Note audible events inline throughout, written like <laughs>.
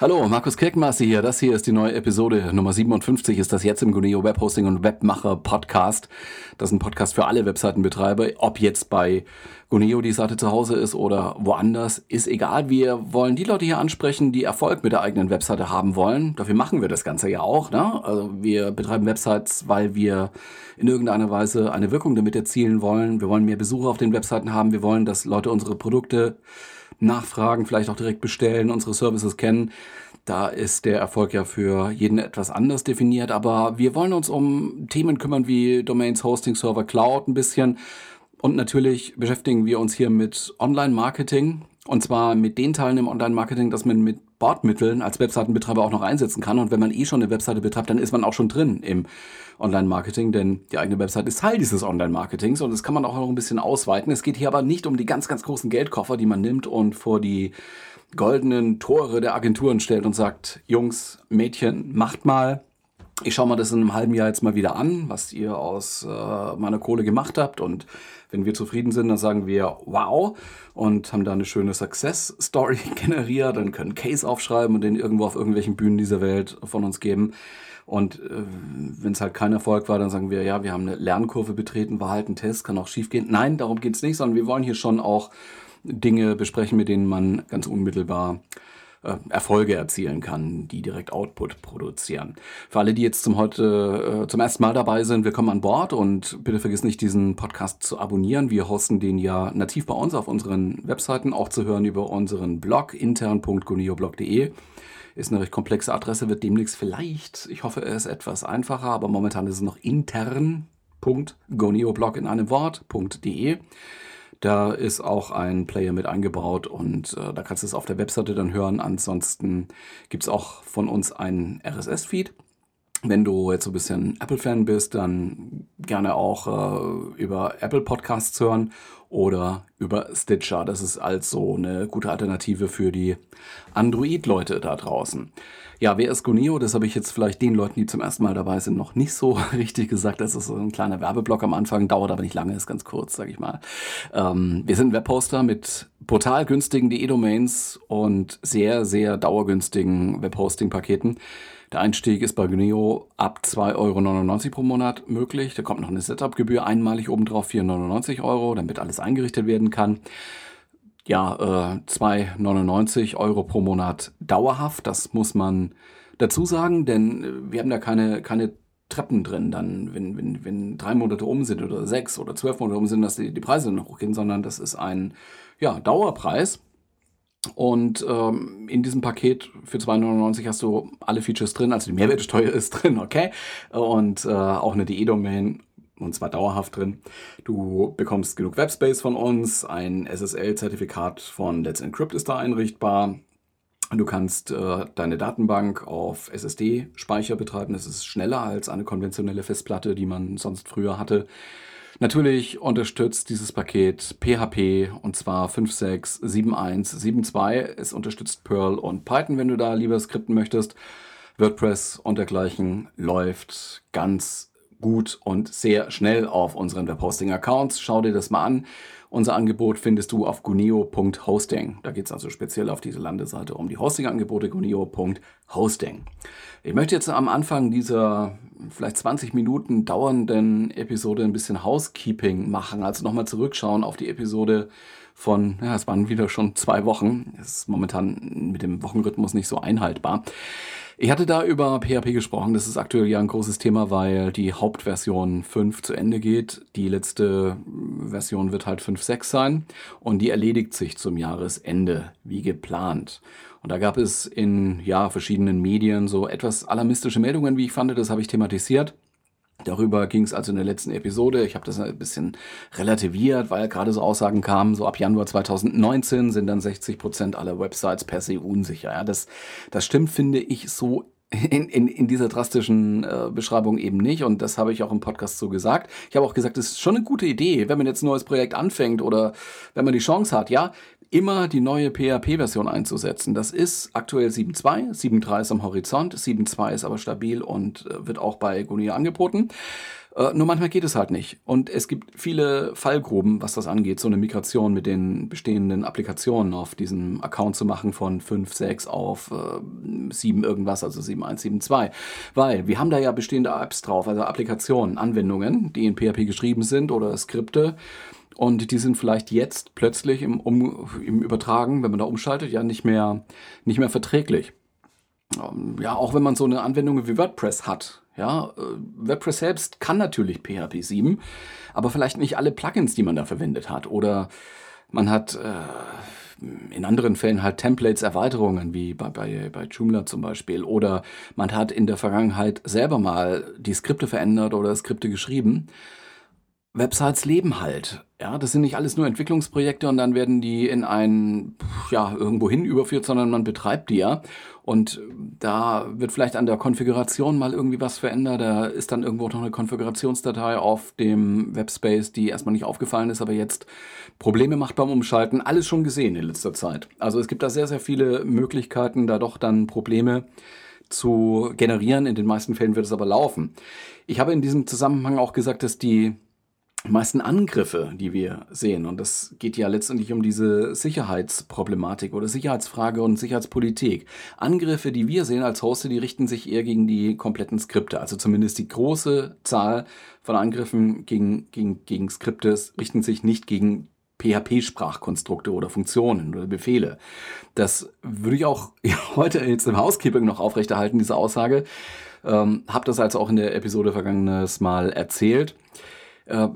Hallo, Markus Kirkmaße hier. Das hier ist die neue Episode Nummer 57. Ist das jetzt im Guneo Webhosting und Webmacher Podcast. Das ist ein Podcast für alle Webseitenbetreiber. Ob jetzt bei Guneo die Seite zu Hause ist oder woanders, ist egal. Wir wollen die Leute hier ansprechen, die Erfolg mit der eigenen Webseite haben wollen. Dafür machen wir das Ganze ja auch. Ne? Also wir betreiben Websites, weil wir in irgendeiner Weise eine Wirkung damit erzielen wollen. Wir wollen mehr Besucher auf den Webseiten haben. Wir wollen, dass Leute unsere Produkte nachfragen, vielleicht auch direkt bestellen, unsere Services kennen. Da ist der Erfolg ja für jeden etwas anders definiert, aber wir wollen uns um Themen kümmern wie Domains, Hosting, Server, Cloud ein bisschen. Und natürlich beschäftigen wir uns hier mit Online-Marketing. Und zwar mit den Teilen im Online-Marketing, dass man mit Bordmitteln als Webseitenbetreiber auch noch einsetzen kann. Und wenn man eh schon eine Webseite betreibt, dann ist man auch schon drin im Online-Marketing, denn die eigene Webseite ist Teil dieses Online-Marketings und das kann man auch noch ein bisschen ausweiten. Es geht hier aber nicht um die ganz, ganz großen Geldkoffer, die man nimmt und vor die goldenen Tore der Agenturen stellt und sagt, Jungs, Mädchen, macht mal. Ich schaue mal das in einem halben Jahr jetzt mal wieder an, was ihr aus äh, meiner Kohle gemacht habt und wenn wir zufrieden sind, dann sagen wir wow und haben da eine schöne Success Story <laughs> generiert und können Case aufschreiben und den irgendwo auf irgendwelchen Bühnen dieser Welt von uns geben. Und äh, wenn es halt kein Erfolg war, dann sagen wir, ja, wir haben eine Lernkurve betreten, war halt ein Test, kann auch schiefgehen. Nein, darum geht's nicht, sondern wir wollen hier schon auch Dinge besprechen, mit denen man ganz unmittelbar äh, Erfolge erzielen kann, die direkt Output produzieren. Für alle, die jetzt zum heute äh, zum ersten Mal dabei sind, willkommen an Bord und bitte vergiss nicht, diesen Podcast zu abonnieren. Wir hosten den ja nativ bei uns auf unseren Webseiten, auch zu hören über unseren Blog intern.guneoblog.de ist eine recht komplexe Adresse, wird demnächst vielleicht, ich hoffe, ist etwas einfacher, aber momentan ist es noch intern.goneoblog in einem Wort.de. Da ist auch ein Player mit eingebaut und äh, da kannst du es auf der Webseite dann hören. Ansonsten gibt es auch von uns einen RSS-Feed. Wenn du jetzt so ein bisschen Apple-Fan bist, dann gerne auch äh, über Apple Podcasts hören oder über Stitcher. Das ist also eine gute Alternative für die Android-Leute da draußen. Ja, wer ist Guneo? Das habe ich jetzt vielleicht den Leuten, die zum ersten Mal dabei sind, noch nicht so <laughs> richtig gesagt. Das ist so ein kleiner Werbeblock am Anfang, dauert aber nicht lange, ist ganz kurz, sage ich mal. Ähm, wir sind ein Webposter mit brutal günstigen DE-Domains und sehr, sehr dauergünstigen Webhosting-Paketen. Der Einstieg ist bei Guneo ab 2,99 Euro pro Monat möglich. Da kommt noch eine Setup-Gebühr einmalig obendrauf, 4,99 Euro, damit alles eingerichtet werden kann. Ja, äh, 2,99 Euro pro Monat dauerhaft. Das muss man dazu sagen, denn äh, wir haben da keine, keine Treppen drin, dann, wenn, wenn, wenn drei Monate um sind oder sechs oder zwölf Monate um sind, dass die, die Preise noch hochgehen, sondern das ist ein ja, Dauerpreis. Und ähm, in diesem Paket für 2,99 hast du alle Features drin, also die Mehrwertsteuer <laughs> ist drin, okay? Und äh, auch eine DE-Domain und zwar dauerhaft drin. Du bekommst genug Webspace von uns, ein SSL-Zertifikat von Let's Encrypt ist da einrichtbar. Du kannst äh, deine Datenbank auf SSD-Speicher betreiben. Das ist schneller als eine konventionelle Festplatte, die man sonst früher hatte. Natürlich unterstützt dieses Paket PHP und zwar 5.6, 7.1, 7.2. Es unterstützt Perl und Python, wenn du da lieber skripten möchtest. WordPress und dergleichen läuft ganz gut und sehr schnell auf unseren Webhosting-Accounts. Schau dir das mal an. Unser Angebot findest du auf guneo.hosting. Da geht es also speziell auf diese Landeseite um die Hosting-Angebote guneo.hosting. Ich möchte jetzt am Anfang dieser vielleicht 20 Minuten dauernden Episode ein bisschen Housekeeping machen, also nochmal zurückschauen auf die Episode von, ja, es waren wieder schon zwei Wochen. Das ist momentan mit dem Wochenrhythmus nicht so einhaltbar. Ich hatte da über PHP gesprochen. Das ist aktuell ja ein großes Thema, weil die Hauptversion 5 zu Ende geht. Die letzte Version wird halt 5.6 sein und die erledigt sich zum Jahresende, wie geplant. Und da gab es in ja, verschiedenen Medien so etwas alarmistische Meldungen, wie ich fand. Das habe ich thematisiert. Darüber ging es also in der letzten Episode. Ich habe das ein bisschen relativiert, weil gerade so Aussagen kamen, so ab Januar 2019 sind dann 60 Prozent aller Websites per se unsicher. Ja, das, das stimmt, finde ich, so in, in, in dieser drastischen äh, Beschreibung eben nicht. Und das habe ich auch im Podcast so gesagt. Ich habe auch gesagt, es ist schon eine gute Idee, wenn man jetzt ein neues Projekt anfängt oder wenn man die Chance hat, ja, immer die neue PHP-Version einzusetzen. Das ist aktuell 7.2, 7.3 ist am Horizont, 7.2 ist aber stabil und äh, wird auch bei Gonia angeboten. Äh, nur manchmal geht es halt nicht. Und es gibt viele Fallgruben, was das angeht, so eine Migration mit den bestehenden Applikationen auf diesem Account zu machen von 5, 6 auf äh, 7 irgendwas, also 7, 1, 7, 2. Weil wir haben da ja bestehende Apps drauf, also Applikationen, Anwendungen, die in PHP geschrieben sind oder Skripte. Und die sind vielleicht jetzt plötzlich im, um, im Übertragen, wenn man da umschaltet, ja nicht mehr, nicht mehr verträglich. Ähm, ja, auch wenn man so eine Anwendung wie WordPress hat, ja, äh, WordPress selbst kann natürlich PHP 7, aber vielleicht nicht alle Plugins, die man da verwendet hat. Oder man hat äh, in anderen Fällen halt Templates, Erweiterungen, wie bei, bei, bei Joomla zum Beispiel. Oder man hat in der Vergangenheit selber mal die Skripte verändert oder Skripte geschrieben. Websites leben halt. Ja, das sind nicht alles nur Entwicklungsprojekte und dann werden die in ein, ja, irgendwo hin überführt, sondern man betreibt die ja. Und da wird vielleicht an der Konfiguration mal irgendwie was verändert. Da ist dann irgendwo noch eine Konfigurationsdatei auf dem Webspace, die erstmal nicht aufgefallen ist, aber jetzt Probleme macht beim Umschalten. Alles schon gesehen in letzter Zeit. Also es gibt da sehr, sehr viele Möglichkeiten, da doch dann Probleme zu generieren. In den meisten Fällen wird es aber laufen. Ich habe in diesem Zusammenhang auch gesagt, dass die meisten Angriffe, die wir sehen, und das geht ja letztendlich um diese Sicherheitsproblematik oder Sicherheitsfrage und Sicherheitspolitik. Angriffe, die wir sehen als Hoste, die richten sich eher gegen die kompletten Skripte. Also zumindest die große Zahl von Angriffen gegen, gegen, gegen Skripte richten sich nicht gegen PHP-Sprachkonstrukte oder Funktionen oder Befehle. Das würde ich auch <laughs> heute jetzt im Housekeeping noch aufrechterhalten, diese Aussage. Ähm, hab das also auch in der Episode vergangenes Mal erzählt. Äh,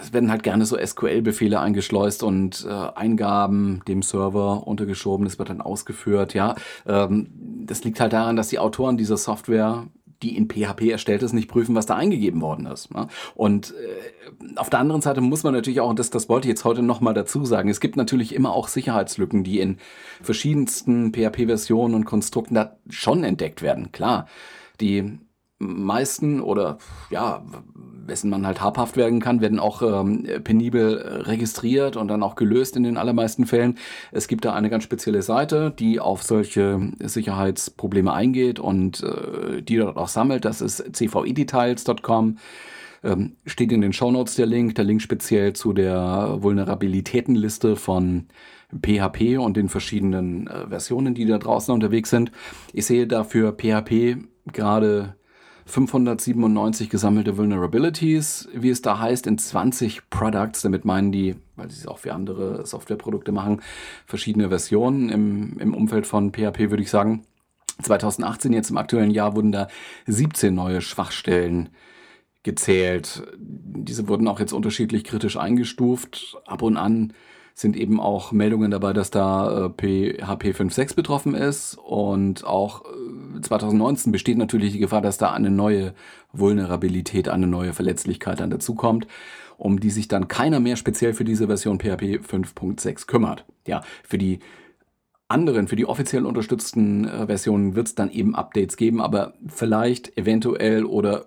es werden halt gerne so SQL-Befehle eingeschleust und äh, Eingaben dem Server untergeschoben. Das wird dann ausgeführt. Ja, ähm, das liegt halt daran, dass die Autoren dieser Software die in PHP erstellt ist, nicht prüfen, was da eingegeben worden ist. Ne? Und äh, auf der anderen Seite muss man natürlich auch, und das, das wollte ich jetzt heute nochmal dazu sagen, es gibt natürlich immer auch Sicherheitslücken, die in verschiedensten PHP-Versionen und Konstrukten da schon entdeckt werden. Klar, die meisten oder ja, wessen man halt habhaft werden kann, werden auch ähm, penibel registriert und dann auch gelöst in den allermeisten Fällen. Es gibt da eine ganz spezielle Seite, die auf solche Sicherheitsprobleme eingeht und äh, die dort auch sammelt. Das ist cvidetails.com. Ähm, steht in den Shownotes der Link, der Link speziell zu der Vulnerabilitätenliste von PHP und den verschiedenen äh, Versionen, die da draußen unterwegs sind. Ich sehe dafür PHP gerade 597 gesammelte Vulnerabilities, wie es da heißt, in 20 Products. Damit meinen die, weil sie es auch für andere Softwareprodukte machen, verschiedene Versionen im, im Umfeld von PHP, würde ich sagen. 2018, jetzt im aktuellen Jahr, wurden da 17 neue Schwachstellen gezählt. Diese wurden auch jetzt unterschiedlich kritisch eingestuft. Ab und an sind eben auch Meldungen dabei, dass da äh, PHP 5.6 betroffen ist und auch äh, 2019 besteht natürlich die Gefahr, dass da eine neue Vulnerabilität, eine neue Verletzlichkeit dann dazukommt, um die sich dann keiner mehr speziell für diese Version PHP 5.6 kümmert. Ja, für die anderen, für die offiziell unterstützten äh, Versionen wird es dann eben Updates geben, aber vielleicht eventuell oder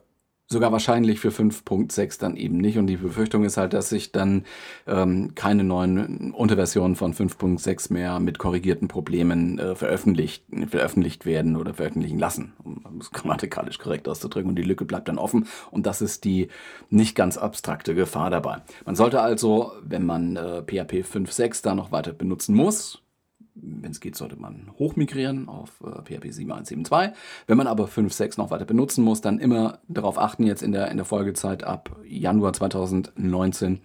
sogar wahrscheinlich für 5.6 dann eben nicht. Und die Befürchtung ist halt, dass sich dann ähm, keine neuen Unterversionen von 5.6 mehr mit korrigierten Problemen äh, veröffentlicht, veröffentlicht werden oder veröffentlichen lassen, um es grammatikalisch korrekt auszudrücken. Und die Lücke bleibt dann offen. Und das ist die nicht ganz abstrakte Gefahr dabei. Man sollte also, wenn man äh, PHP 5.6 da noch weiter benutzen muss, wenn es geht, sollte man hochmigrieren auf äh, PHP 7.1.7.2. Wenn man aber 5.6 noch weiter benutzen muss, dann immer darauf achten, jetzt in der, in der Folgezeit ab Januar 2019,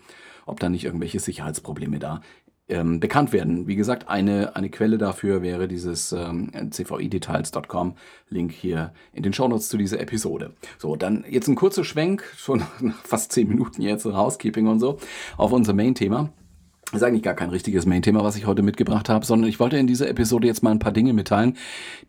ob da nicht irgendwelche Sicherheitsprobleme da ähm, bekannt werden. Wie gesagt, eine, eine Quelle dafür wäre dieses ähm, cvidetails.com Link hier in den Shownotes zu dieser Episode. So, dann jetzt ein kurzer Schwenk, schon <laughs> fast zehn Minuten jetzt Housekeeping und so, auf unser Main-Thema. Das ist eigentlich gar kein richtiges Main-Thema, was ich heute mitgebracht habe, sondern ich wollte in dieser Episode jetzt mal ein paar Dinge mitteilen,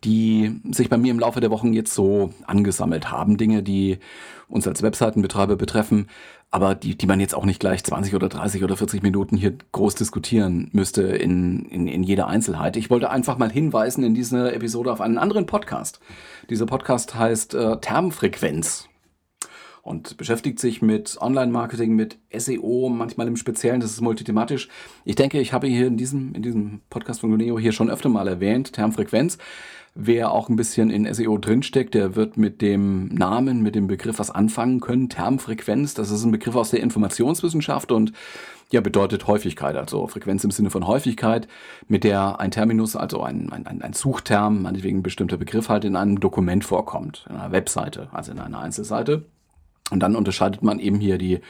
die sich bei mir im Laufe der Wochen jetzt so angesammelt haben. Dinge, die uns als Webseitenbetreiber betreffen, aber die, die man jetzt auch nicht gleich 20 oder 30 oder 40 Minuten hier groß diskutieren müsste in, in, in jeder Einzelheit. Ich wollte einfach mal hinweisen in dieser Episode auf einen anderen Podcast. Dieser Podcast heißt äh, Termfrequenz. Und beschäftigt sich mit Online-Marketing, mit SEO, manchmal im Speziellen, das ist multithematisch. Ich denke, ich habe hier in diesem, in diesem Podcast von Guneo hier schon öfter mal erwähnt, Termfrequenz. Wer auch ein bisschen in SEO drinsteckt, der wird mit dem Namen, mit dem Begriff was anfangen können. Termfrequenz, das ist ein Begriff aus der Informationswissenschaft und ja, bedeutet Häufigkeit, also Frequenz im Sinne von Häufigkeit, mit der ein Terminus, also ein, ein, ein Suchterm, meinetwegen ein bestimmter Begriff halt in einem Dokument vorkommt, in einer Webseite, also in einer Einzelseite. Und dann unterscheidet man eben hier die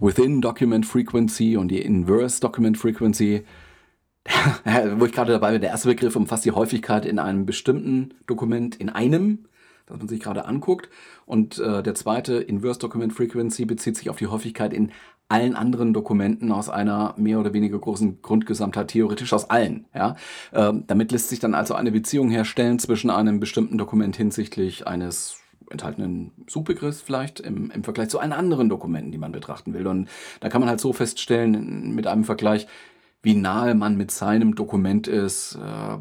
Within Document Frequency und die Inverse Document Frequency. <laughs> wo ich gerade dabei bin, der erste Begriff umfasst die Häufigkeit in einem bestimmten Dokument in einem, das man sich gerade anguckt. Und äh, der zweite, Inverse Document Frequency, bezieht sich auf die Häufigkeit in allen anderen Dokumenten aus einer mehr oder weniger großen Grundgesamtheit, theoretisch aus allen. Ja? Ähm, damit lässt sich dann also eine Beziehung herstellen zwischen einem bestimmten Dokument hinsichtlich eines enthaltenen Suchbegriffs vielleicht im, im Vergleich zu allen anderen Dokumenten, die man betrachten will. Und da kann man halt so feststellen mit einem Vergleich, wie nahe man mit seinem Dokument ist, äh,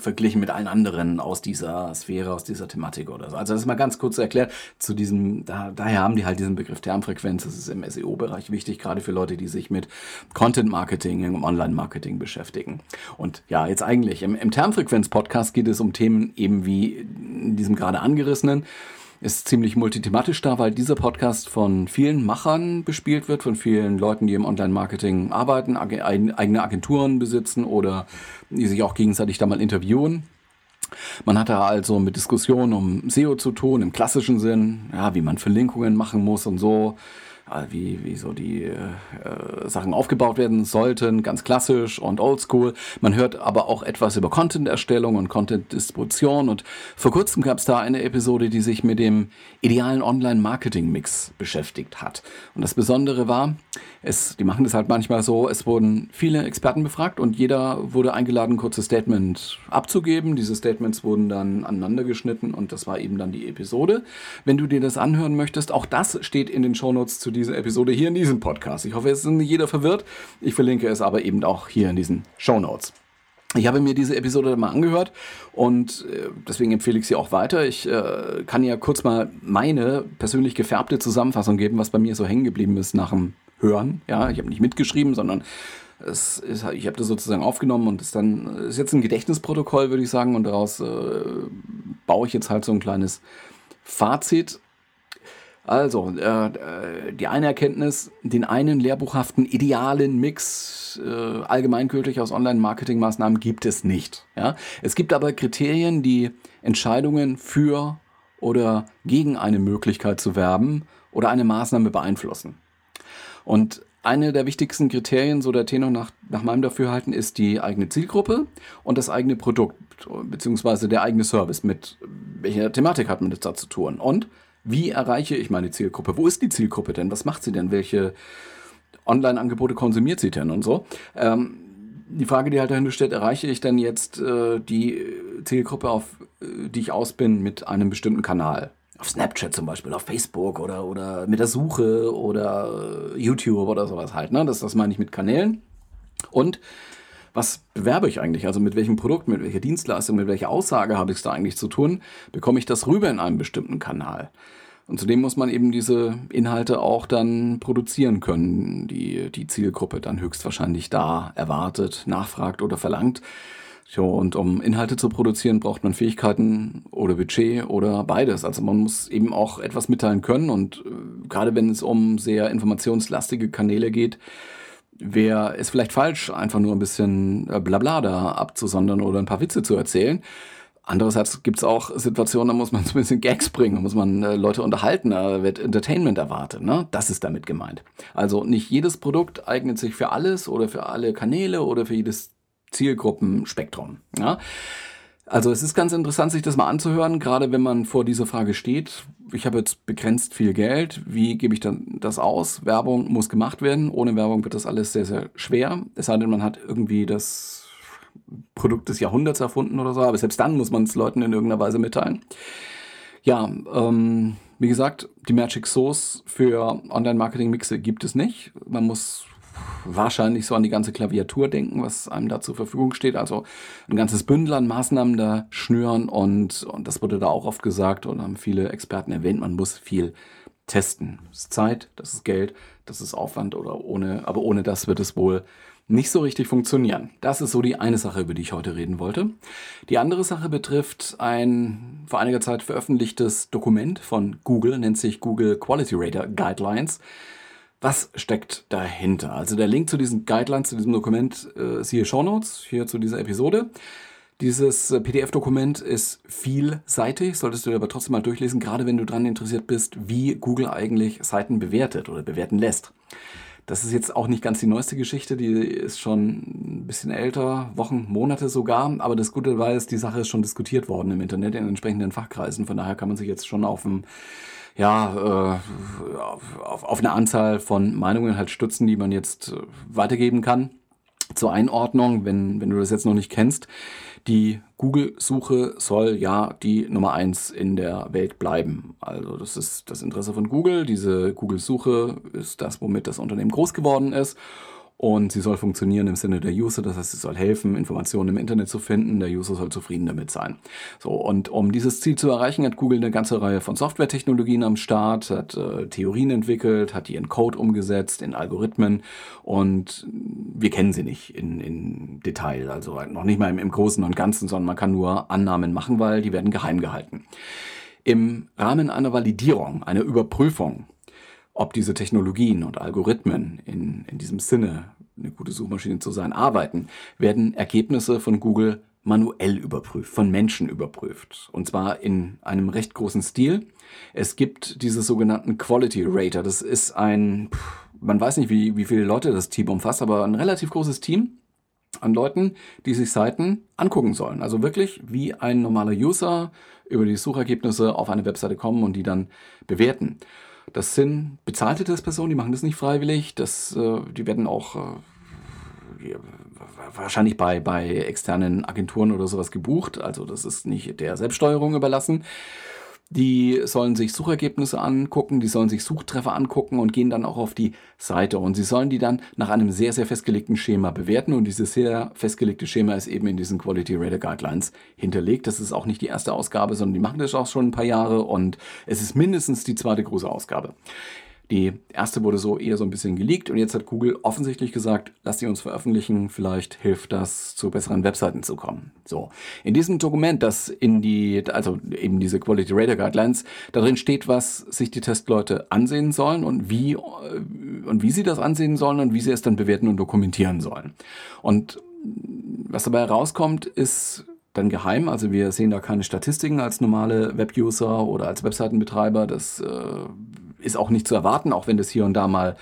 verglichen mit allen anderen aus dieser Sphäre, aus dieser Thematik oder so. Also das ist mal ganz kurz erklärt zu diesem, da, daher haben die halt diesen Begriff Termfrequenz, das ist im SEO-Bereich wichtig, gerade für Leute, die sich mit Content-Marketing, im Online-Marketing beschäftigen. Und ja, jetzt eigentlich, im, im Termfrequenz-Podcast geht es um Themen eben wie in diesem gerade angerissenen, ist ziemlich multithematisch da, weil dieser Podcast von vielen Machern bespielt wird, von vielen Leuten, die im Online-Marketing arbeiten, eigene Agenturen besitzen oder die sich auch gegenseitig da mal interviewen. Man hat da also mit Diskussionen um SEO zu tun, im klassischen Sinn, ja, wie man Verlinkungen machen muss und so. Äh, wie, wie so die äh, Sachen aufgebaut werden sollten, ganz klassisch und oldschool. Man hört aber auch etwas über Content-Erstellung und Content-Distribution und vor kurzem gab es da eine Episode, die sich mit dem idealen Online-Marketing-Mix beschäftigt hat. Und das Besondere war, es, die machen das halt manchmal so, es wurden viele Experten befragt und jeder wurde eingeladen, ein kurzes Statement abzugeben. Diese Statements wurden dann aneinander geschnitten und das war eben dann die Episode. Wenn du dir das anhören möchtest, auch das steht in den Shownotes zu dieser Episode hier in diesem Podcast. Ich hoffe, es ist nicht jeder verwirrt. Ich verlinke es aber eben auch hier in diesen Shownotes. Ich habe mir diese Episode mal angehört und äh, deswegen empfehle ich sie auch weiter. Ich äh, kann ja kurz mal meine persönlich gefärbte Zusammenfassung geben, was bei mir so hängen geblieben ist nach dem hören. Ja, ich habe nicht mitgeschrieben, sondern ist, ich habe das sozusagen aufgenommen und ist dann ist jetzt ein Gedächtnisprotokoll, würde ich sagen, und daraus äh, baue ich jetzt halt so ein kleines Fazit. Also, äh, äh die eine Erkenntnis, den einen lehrbuchhaften idealen Mix äh, allgemeingültig aus Online-Marketing-Maßnahmen gibt es nicht. Ja? Es gibt aber Kriterien, die Entscheidungen für oder gegen eine Möglichkeit zu werben oder eine Maßnahme beeinflussen. Und eine der wichtigsten Kriterien, so der Tenor nach, nach meinem Dafürhalten, ist die eigene Zielgruppe und das eigene Produkt, beziehungsweise der eigene Service. Mit welcher Thematik hat man das da zu tun? Und wie erreiche ich meine Zielgruppe? Wo ist die Zielgruppe denn? Was macht sie denn? Welche Online-Angebote konsumiert sie denn und so? Ähm, die Frage, die halt dahinter steht, erreiche ich denn jetzt äh, die Zielgruppe, auf äh, die ich aus bin, mit einem bestimmten Kanal? auf Snapchat zum Beispiel, auf Facebook oder, oder mit der Suche oder YouTube oder sowas halt. Ne? Das, das meine ich mit Kanälen. Und was bewerbe ich eigentlich? Also mit welchem Produkt, mit welcher Dienstleistung, mit welcher Aussage habe ich es da eigentlich zu tun? Bekomme ich das rüber in einem bestimmten Kanal? Und zudem muss man eben diese Inhalte auch dann produzieren können, die die Zielgruppe dann höchstwahrscheinlich da erwartet, nachfragt oder verlangt. So, und um Inhalte zu produzieren, braucht man Fähigkeiten oder Budget oder beides. Also man muss eben auch etwas mitteilen können. Und äh, gerade wenn es um sehr informationslastige Kanäle geht, wäre es vielleicht falsch, einfach nur ein bisschen äh, Blabla da abzusondern oder ein paar Witze zu erzählen. Andererseits gibt es auch Situationen, da muss man <laughs> so ein bisschen Gags bringen, da muss man äh, Leute unterhalten, da wird Entertainment erwartet. Ne? Das ist damit gemeint. Also nicht jedes Produkt eignet sich für alles oder für alle Kanäle oder für jedes Zielgruppenspektrum. Ja? Also es ist ganz interessant, sich das mal anzuhören, gerade wenn man vor dieser Frage steht. Ich habe jetzt begrenzt viel Geld. Wie gebe ich dann das aus? Werbung muss gemacht werden. Ohne Werbung wird das alles sehr, sehr schwer. Es sei denn, man hat irgendwie das Produkt des Jahrhunderts erfunden oder so. Aber selbst dann muss man es Leuten in irgendeiner Weise mitteilen. Ja, ähm, wie gesagt, die Magic Source für Online-Marketing-Mixe gibt es nicht. Man muss wahrscheinlich so an die ganze Klaviatur denken, was einem da zur Verfügung steht. Also ein ganzes Bündel an Maßnahmen da schnüren und, und das wurde da auch oft gesagt und haben viele Experten erwähnt, man muss viel testen. Das ist Zeit, das ist Geld, das ist Aufwand oder ohne, aber ohne das wird es wohl nicht so richtig funktionieren. Das ist so die eine Sache, über die ich heute reden wollte. Die andere Sache betrifft ein vor einiger Zeit veröffentlichtes Dokument von Google, nennt sich Google Quality Rater Guidelines. Was steckt dahinter? Also der Link zu diesen Guidelines, zu diesem Dokument, äh, siehe Show Notes hier zu dieser Episode. Dieses äh, PDF-Dokument ist vielseitig, solltest du dir aber trotzdem mal durchlesen, gerade wenn du daran interessiert bist, wie Google eigentlich Seiten bewertet oder bewerten lässt. Das ist jetzt auch nicht ganz die neueste Geschichte, die ist schon ein bisschen älter, Wochen, Monate sogar. Aber das Gute war, ist, die Sache ist schon diskutiert worden im Internet in entsprechenden Fachkreisen. Von daher kann man sich jetzt schon auf ein ja, äh, auf, eine Anzahl von Meinungen halt stützen, die man jetzt äh, weitergeben kann. Zur Einordnung, wenn, wenn du das jetzt noch nicht kennst, die Google-Suche soll ja die Nummer eins in der Welt bleiben. Also das ist das Interesse von Google. Diese Google-Suche ist das, womit das Unternehmen groß geworden ist und sie soll funktionieren im Sinne der User, das heißt, sie soll helfen, Informationen im Internet zu finden, der User soll zufrieden damit sein. So, und um dieses Ziel zu erreichen, hat Google eine ganze Reihe von Softwaretechnologien am Start, hat äh, Theorien entwickelt, hat die in Code umgesetzt, in Algorithmen und wir kennen sie nicht in, in Detail, also noch nicht mal im, im Großen und Ganzen, sondern man kann nur Annahmen machen, weil die werden geheim gehalten. Im Rahmen einer Validierung, einer Überprüfung ob diese Technologien und Algorithmen in, in diesem Sinne, eine gute Suchmaschine zu sein, arbeiten, werden Ergebnisse von Google manuell überprüft, von Menschen überprüft. Und zwar in einem recht großen Stil. Es gibt diese sogenannten Quality Rater. Das ist ein, man weiß nicht, wie, wie viele Leute das Team umfasst, aber ein relativ großes Team an Leuten, die sich Seiten angucken sollen. Also wirklich wie ein normaler User über die Suchergebnisse auf eine Webseite kommen und die dann bewerten. Das sind bezahlte Testpersonen, die machen das nicht freiwillig. Das, äh, die werden auch äh, wahrscheinlich bei, bei externen Agenturen oder sowas gebucht. Also das ist nicht der Selbststeuerung überlassen. Die sollen sich Suchergebnisse angucken, die sollen sich Suchtreffer angucken und gehen dann auch auf die Seite. Und sie sollen die dann nach einem sehr, sehr festgelegten Schema bewerten. Und dieses sehr festgelegte Schema ist eben in diesen Quality Rater Guidelines hinterlegt. Das ist auch nicht die erste Ausgabe, sondern die machen das auch schon ein paar Jahre und es ist mindestens die zweite große Ausgabe. Die erste wurde so eher so ein bisschen geleakt und jetzt hat Google offensichtlich gesagt, lass die uns veröffentlichen, vielleicht hilft das, zu besseren Webseiten zu kommen. So. In diesem Dokument, das in die, also eben diese Quality Rater Guidelines, darin steht, was sich die Testleute ansehen sollen und wie, und wie sie das ansehen sollen und wie sie es dann bewerten und dokumentieren sollen. Und was dabei herauskommt, ist dann geheim. Also wir sehen da keine Statistiken als normale Webuser oder als Webseitenbetreiber. Das äh, ist auch nicht zu erwarten, auch wenn das hier und da mal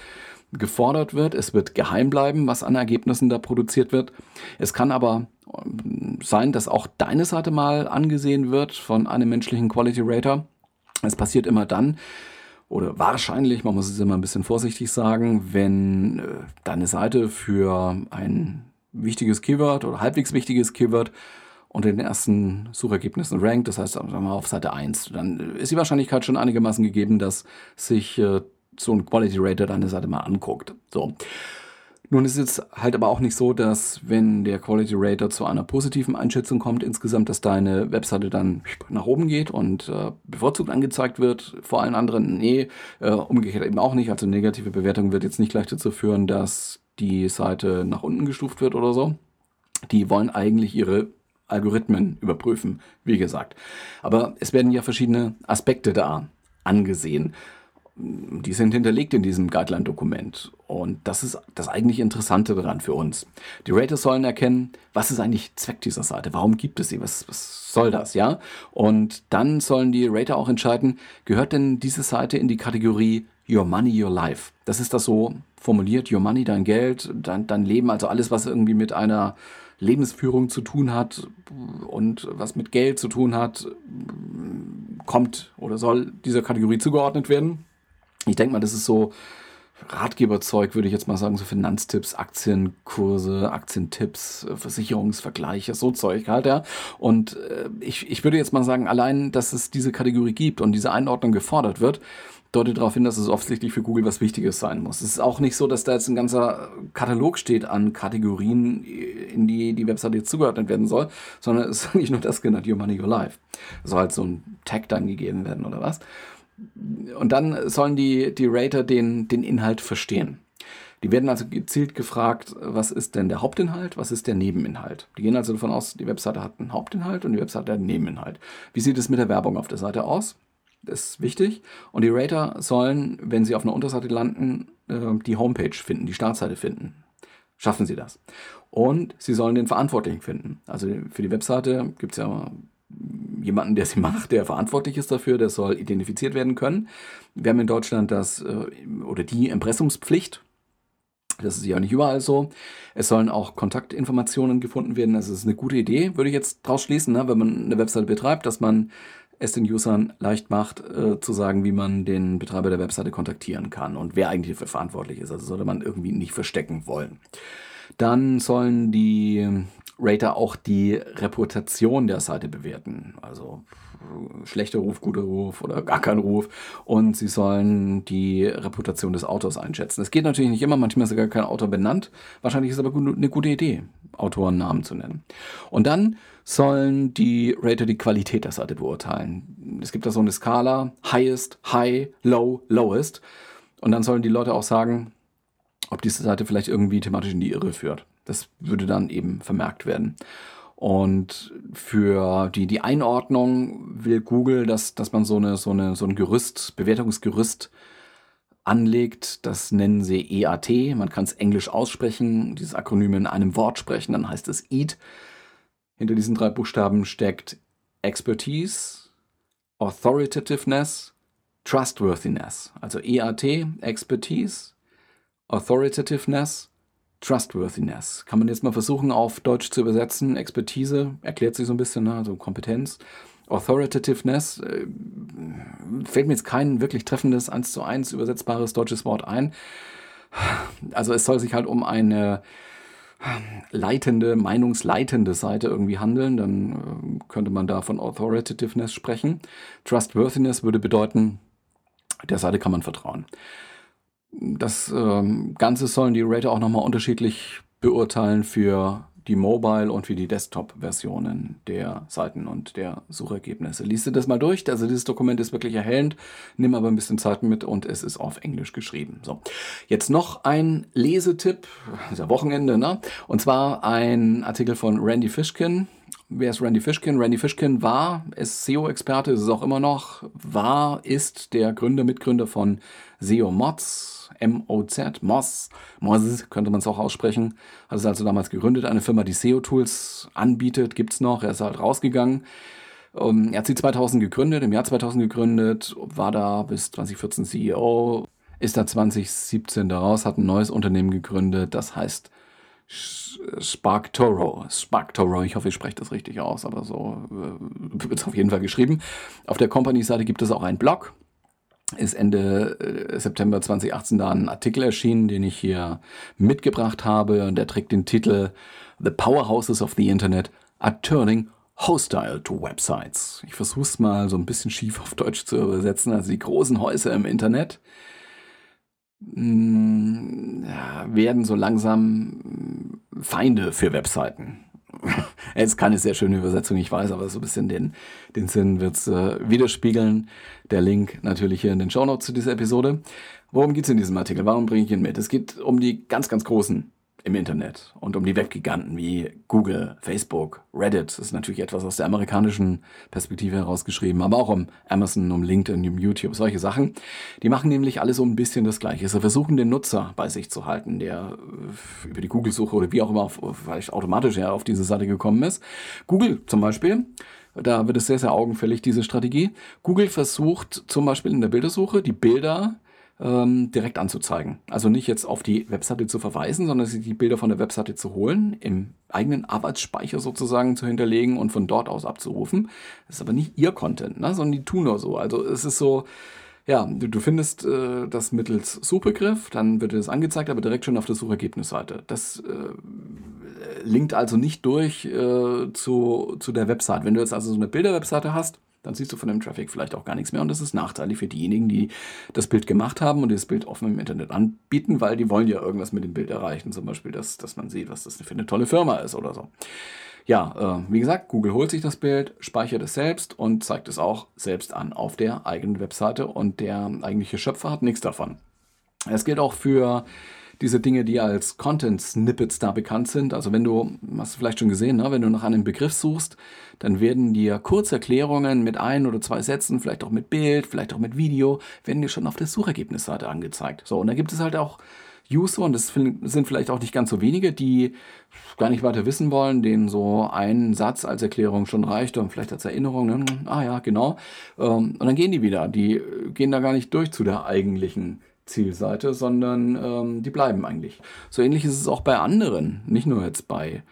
gefordert wird. Es wird geheim bleiben, was an Ergebnissen da produziert wird. Es kann aber ähm, sein, dass auch deine Seite mal angesehen wird von einem menschlichen Quality Rater. Es passiert immer dann, oder wahrscheinlich, man muss es immer ein bisschen vorsichtig sagen, wenn äh, deine Seite für ein wichtiges Keyword oder halbwegs wichtiges Keyword unter den ersten Suchergebnissen rankt, das heißt mal auf Seite 1, dann ist die Wahrscheinlichkeit schon einigermaßen gegeben, dass sich äh, so ein Quality Rater deine Seite mal anguckt. So. Nun ist es halt aber auch nicht so, dass wenn der Quality Rater zu einer positiven Einschätzung kommt insgesamt, dass deine Webseite dann nach oben geht und äh, bevorzugt angezeigt wird vor allen anderen. Nee, äh, umgekehrt eben auch nicht. Also negative Bewertung wird jetzt nicht gleich dazu führen, dass die Seite nach unten gestuft wird oder so. Die wollen eigentlich ihre Algorithmen überprüfen, wie gesagt. Aber es werden ja verschiedene Aspekte da angesehen. Die sind hinterlegt in diesem Guideline-Dokument. Und das ist das eigentlich Interessante daran für uns. Die Raters sollen erkennen, was ist eigentlich Zweck dieser Seite? Warum gibt es sie? Was, was soll das? Ja? Und dann sollen die Rater auch entscheiden, gehört denn diese Seite in die Kategorie Your Money, Your Life? Das ist das so formuliert, Your Money, dein Geld, dein, dein Leben, also alles, was irgendwie mit einer Lebensführung zu tun hat und was mit Geld zu tun hat, kommt oder soll dieser Kategorie zugeordnet werden. Ich denke mal, das ist so Ratgeberzeug, würde ich jetzt mal sagen, so Finanztipps, Aktienkurse, Aktientipps, Versicherungsvergleiche, so Zeug halt, ja. Und äh, ich, ich würde jetzt mal sagen, allein, dass es diese Kategorie gibt und diese Einordnung gefordert wird, deutet darauf hin, dass es offensichtlich für Google was Wichtiges sein muss. Es ist auch nicht so, dass da jetzt ein ganzer Katalog steht an Kategorien, in die die Webseite jetzt zugeordnet werden soll, sondern es ist <laughs> nicht nur das genannt, Your Money, Your Life. Es soll halt so ein Tag dann gegeben werden oder was. Und dann sollen die, die Rater den, den Inhalt verstehen. Die werden also gezielt gefragt, was ist denn der Hauptinhalt, was ist der Nebeninhalt. Die gehen also davon aus, die Webseite hat einen Hauptinhalt und die Webseite hat einen Nebeninhalt. Wie sieht es mit der Werbung auf der Seite aus? Das ist wichtig. Und die Rater sollen, wenn sie auf einer Unterseite landen, äh, die Homepage finden, die Startseite finden. Schaffen sie das. Und sie sollen den Verantwortlichen finden. Also für die Webseite gibt es ja jemanden, der sie <laughs> macht, der verantwortlich ist dafür, der soll identifiziert werden können. Wir haben in Deutschland das äh, oder die Impressumspflicht. Das ist ja nicht überall so. Es sollen auch Kontaktinformationen gefunden werden. Das ist eine gute Idee, würde ich jetzt draus schließen, ne? wenn man eine Webseite betreibt, dass man es den Usern leicht macht, äh, zu sagen, wie man den Betreiber der Webseite kontaktieren kann und wer eigentlich dafür verantwortlich ist. Also sollte man irgendwie nicht verstecken wollen. Dann sollen die Rater auch die Reputation der Seite bewerten. Also schlechter Ruf, guter Ruf oder gar kein Ruf. Und sie sollen die Reputation des Autors einschätzen. Es geht natürlich nicht immer, manchmal ist sogar kein Autor benannt. Wahrscheinlich ist aber eine gute Idee, Autorennamen zu nennen. Und dann sollen die Rater die Qualität der Seite beurteilen. Es gibt da so eine Skala, Highest, High, Low, Lowest. Und dann sollen die Leute auch sagen, ob diese Seite vielleicht irgendwie thematisch in die Irre führt. Das würde dann eben vermerkt werden. Und für die, die Einordnung will Google, dass, dass man so, eine, so, eine, so ein Gerüst, Bewertungsgerüst anlegt. Das nennen sie EAT. Man kann es englisch aussprechen, dieses Akronym in einem Wort sprechen, dann heißt es EAT. Hinter diesen drei Buchstaben steckt Expertise, Authoritativeness, Trustworthiness. Also EAT, Expertise, Authoritativeness, Trustworthiness. Kann man jetzt mal versuchen, auf Deutsch zu übersetzen. Expertise erklärt sich so ein bisschen, ne? also Kompetenz. Authoritativeness äh, fällt mir jetzt kein wirklich treffendes, eins zu eins übersetzbares deutsches Wort ein. Also es soll sich halt um eine leitende, meinungsleitende Seite irgendwie handeln, dann äh, könnte man da von Authoritativeness sprechen. Trustworthiness würde bedeuten, der Seite kann man vertrauen. Das ähm, Ganze sollen die Rater auch nochmal unterschiedlich beurteilen für die Mobile- und für die Desktop-Versionen der Seiten und der Suchergebnisse. Lies dir das mal durch. Also dieses Dokument ist wirklich erhellend. Nimm aber ein bisschen Zeit mit und es ist auf Englisch geschrieben. So, jetzt noch ein Lesetipp. Ist ja Wochenende, ne? Und zwar ein Artikel von Randy Fishkin. Wer ist Randy Fishkin? Randy Fishkin war, ist SEO-Experte, ist es auch immer noch, war, ist der Gründer, Mitgründer von SEO Mods M-O-Z, Moz, Moz könnte man es auch aussprechen. Hat es also damals gegründet, eine Firma, die SEO-Tools anbietet, gibt es noch. Er ist halt rausgegangen. Um, ähm, er hat sie 2000 gegründet, im Jahr 2000 gegründet, war da bis 2014 CEO, ist da 2017 daraus, hat ein neues Unternehmen gegründet, das heißt SparkToro. SparkToro, ich hoffe, ich spreche das richtig aus, aber so äh, wird es auf jeden Fall geschrieben. Auf der Company-Seite gibt es auch einen Blog, ist Ende äh, September 2018 da ein Artikel erschienen, den ich hier mitgebracht habe. Und der trägt den Titel The Powerhouses of the Internet are turning hostile to websites. Ich versuche es mal so ein bisschen schief auf Deutsch zu übersetzen. Also die großen Häuser im Internet mh, mm, werden so langsam Feinde für Webseiten. <laughs> Es ist keine sehr schöne Übersetzung, ich weiß, aber so ein bisschen den, den Sinn wird es äh, widerspiegeln. Der Link natürlich hier in den Show Notes zu dieser Episode. Worum geht es in diesem Artikel? Warum bringe ich ihn mit? Es geht um die ganz, ganz großen im Internet und um die Webgiganten wie Google, Facebook, Reddit. Das ist natürlich etwas aus der amerikanischen Perspektive herausgeschrieben, aber auch um Amazon, um LinkedIn, um YouTube, solche Sachen. Die machen nämlich alle so ein bisschen das Gleiche. Sie versuchen den Nutzer bei sich zu halten, der äh, über die Google-Suche oder wie auch immer auf, vielleicht automatisch ja auf diese Seite gekommen ist. Google zum Beispiel da wird es sehr, sehr augenfällig, diese Strategie. Google versucht zum Beispiel in der Bildersuche die Bilder ähm, direkt anzuzeigen. Also nicht jetzt auf die Webseite zu verweisen, sondern sich die Bilder von der Webseite zu holen, im eigenen Arbeitsspeicher sozusagen zu hinterlegen und von dort aus abzurufen. Das ist aber nicht ihr Content, ne? sondern die tun nur so. Also es ist so, ja, du, du findest äh, das mittels Suchbegriff, dann wird es angezeigt, aber direkt schon auf der Suchergebnisseite. Das äh, linkt also nicht durch äh, zu, zu der Website. Wenn du jetzt also so eine Bilderwebseite hast, Dann siehst du von dem Traffic vielleicht auch gar nichts mehr und das ist nachteilig für diejenigen, die das Bild gemacht haben und dieses Bild offen im Internet anbieten, weil die wollen ja irgendwas mit dem Bild erreichen. Zum Beispiel, dass, dass man sieht, was das für eine tolle Firma ist oder so. Ja, äh, wie gesagt, Google holt sich das Bild, speichert es selbst und zeigt es auch selbst an auf der eigenen Webseite und der eigentliche Schöpfer hat nichts davon. Es gilt auch für diese Dinge, die als Content-Snippets da bekannt sind. Also wenn du, hast du vielleicht schon gesehen, ne? wenn du nach einem Begriff suchst, dann werden dir Kurzerklärungen mit ein oder zwei Sätzen, vielleicht auch mit Bild, vielleicht auch mit Video, werden dir schon auf der Suchergebnisseite angezeigt. So, und da gibt es halt auch User, und das sind vielleicht auch nicht ganz so wenige, die gar nicht weiter wissen wollen, denen so ein Satz als Erklärung schon reicht und vielleicht als Erinnerung, ne? ah ja, genau. Ähm, und dann gehen die wieder. Die gehen da gar nicht durch zu der eigentlichen Zielseite, sondern ähm, die bleiben eigentlich. So ähnlich ist es auch bei anderen, nicht nur jetzt bei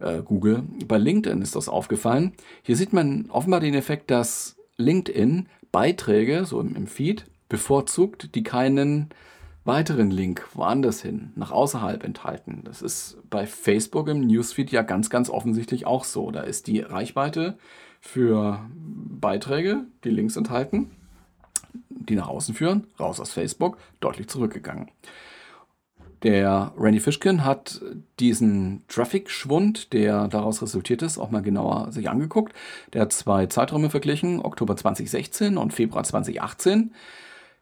äh, Google. Bei LinkedIn ist das aufgefallen. Hier sieht man offenbar den Effekt, dass LinkedIn Beiträge, so im, im Feed, bevorzugt, die keinen weiteren Link woanders hin, nach außerhalb enthalten. Das ist bei Facebook im Newsfeed ja ganz, ganz offensichtlich auch so. Da ist die Reichweite für Beiträge, die Links enthalten, die nach außen führen, raus aus Facebook, deutlich zurückgegangen. Der Randy Fishkin hat diesen Traffic-Schwund, der daraus resultiert ist, auch mal genauer sich angeguckt. Der hat zwei Zeiträume verglichen, Oktober 2016 und Februar 2018.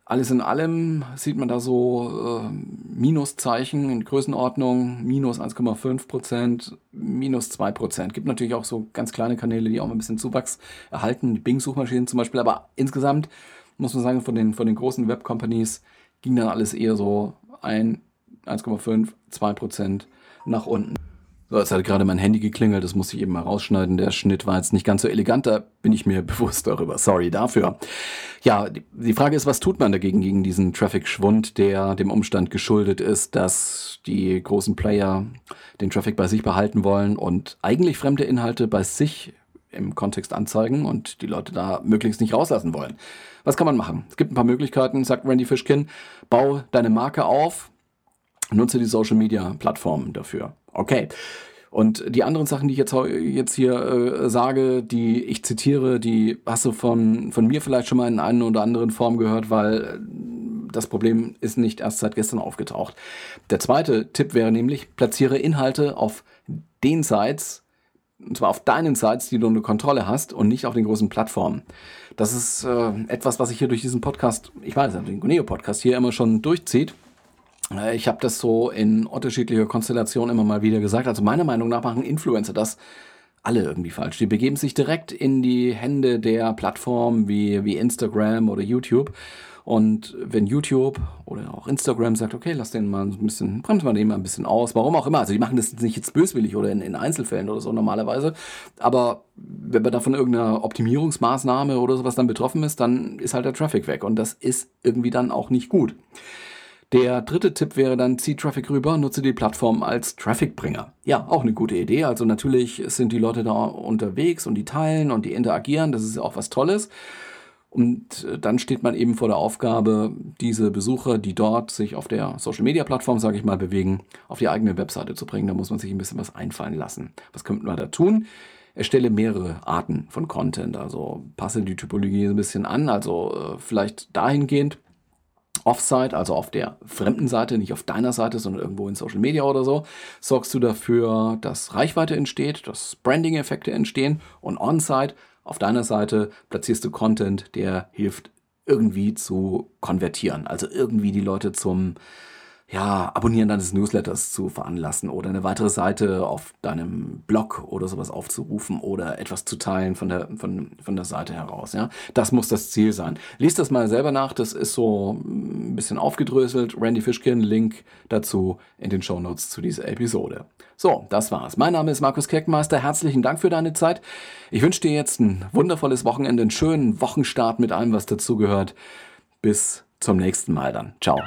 Alles in allem sieht man da so äh, Minuszeichen in Größenordnung, minus 1,5 Prozent, minus 2 Prozent. Gibt natürlich auch so ganz kleine Kanäle, die auch mal ein bisschen Zuwachs erhalten, die Bing-Suchmaschinen zum Beispiel, aber insgesamt muss man sagen, von den, von den großen Web-Companies ging dann alles eher so ein 1,5, 2 Prozent nach unten. So, jetzt hat gerade mein Handy geklingelt, das muss ich eben mal rausschneiden. Der Schnitt war jetzt nicht ganz so elegant, da bin ich mir <laughs> bewusst darüber. Sorry dafür. Ja, die Frage ist, was tut man dagegen gegen diesen Traffic-Schwund, der dem Umstand geschuldet ist, dass die großen Player den Traffic bei sich behalten wollen und eigentlich fremde Inhalte bei sich im Kontext anzeigen und die Leute da möglichst nicht rauslassen wollen. Was kann man machen? Es gibt ein paar Möglichkeiten, sagt Randy Fishkin. Bau deine Marke auf, nutze die Social Media Plattformen dafür. Okay. Und die anderen Sachen, die ich jetzt, jetzt hier äh, sage, die ich zitiere, die hast du von, von mir vielleicht schon mal in einer oder anderen Form gehört, weil das Problem ist nicht erst seit gestern aufgetaucht. Der zweite Tipp wäre nämlich, platziere Inhalte auf den Sites, und zwar auf deinen Sites, die du eine Kontrolle hast und nicht auf den großen Plattformen. Das ist äh, etwas, was sich hier durch diesen Podcast, ich weiß, den Guneo-Podcast hier immer schon durchzieht. Äh, ich habe das so in unterschiedlicher Konstellation immer mal wieder gesagt. Also meiner Meinung nach machen Influencer das alle irgendwie falsch. Die begeben sich direkt in die Hände der Plattformen wie, wie Instagram oder YouTube und wenn YouTube oder auch Instagram sagt, okay, lass den mal ein bisschen, bremsen wir den mal ein bisschen aus, warum auch immer. Also die machen das nicht jetzt böswillig oder in, in Einzelfällen oder so normalerweise. Aber wenn man da von irgendeiner Optimierungsmaßnahme oder sowas dann betroffen ist, dann ist halt der Traffic weg. Und das ist irgendwie dann auch nicht gut. Der dritte Tipp wäre dann, zieh Traffic rüber, nutze die Plattform als Trafficbringer. Ja, auch eine gute Idee. Also natürlich sind die Leute da unterwegs und die teilen und die interagieren. Das ist ja auch was Tolles. Und äh, dann steht man eben vor der Aufgabe, diese Besucher, die dort sich auf der Social-Media-Plattform, sage ich mal, bewegen, auf die eigene Webseite zu bringen. Da muss man sich ein bisschen was einfallen lassen. Was könnte man da tun? Erstelle mehrere Arten von Content, also passe die Typologie ein bisschen an, also äh, vielleicht dahingehend, Offsite, also auf der fremden Seite, nicht auf deiner Seite, sondern irgendwo in Social Media oder so, sorgst du dafür, dass Reichweite entsteht, dass Branding-Effekte entstehen und On-Site auf deiner Seite platzierst du Content, der hilft irgendwie zu konvertieren, also irgendwie die Leute zum ja, Abonnieren deines Newsletters zu veranlassen oder eine weitere Seite auf deinem Blog oder sowas aufzurufen oder etwas zu teilen von der, von, von der Seite heraus. Ja? Das muss das Ziel sein. Lies das mal selber nach, das ist so ein bisschen aufgedröselt. Randy Fishkin, Link dazu in den Show Notes zu dieser Episode. So, das war's. Mein Name ist Markus Keckmeister. Herzlichen Dank für deine Zeit. Ich wünsche dir jetzt ein wundervolles Wochenende, einen schönen Wochenstart mit allem, was dazugehört. Bis zum nächsten Mal dann. Ciao.